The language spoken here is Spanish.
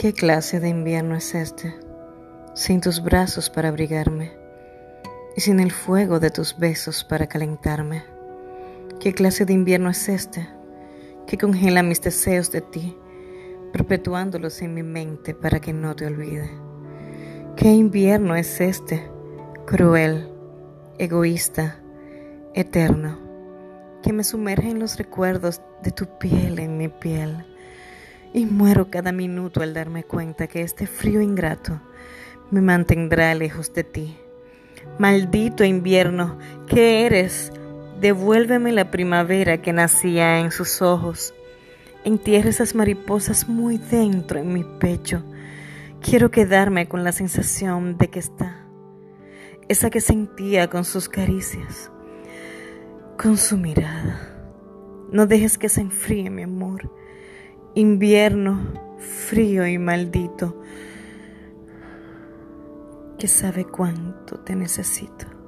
¿Qué clase de invierno es este? Sin tus brazos para abrigarme y sin el fuego de tus besos para calentarme. ¿Qué clase de invierno es este? Que congela mis deseos de ti, perpetuándolos en mi mente para que no te olvide. ¿Qué invierno es este? Cruel, egoísta, eterno, que me sumerge en los recuerdos de tu piel en mi piel y muero cada minuto al darme cuenta que este frío ingrato me mantendrá lejos de ti. Maldito invierno, ¿qué eres? Devuélveme la primavera que nacía en sus ojos. Entierra esas mariposas muy dentro en mi pecho. Quiero quedarme con la sensación de que está, esa que sentía con sus caricias, con su mirada. No dejes que se enfríe mi amor invierno frío y maldito que sabe cuánto te necesito.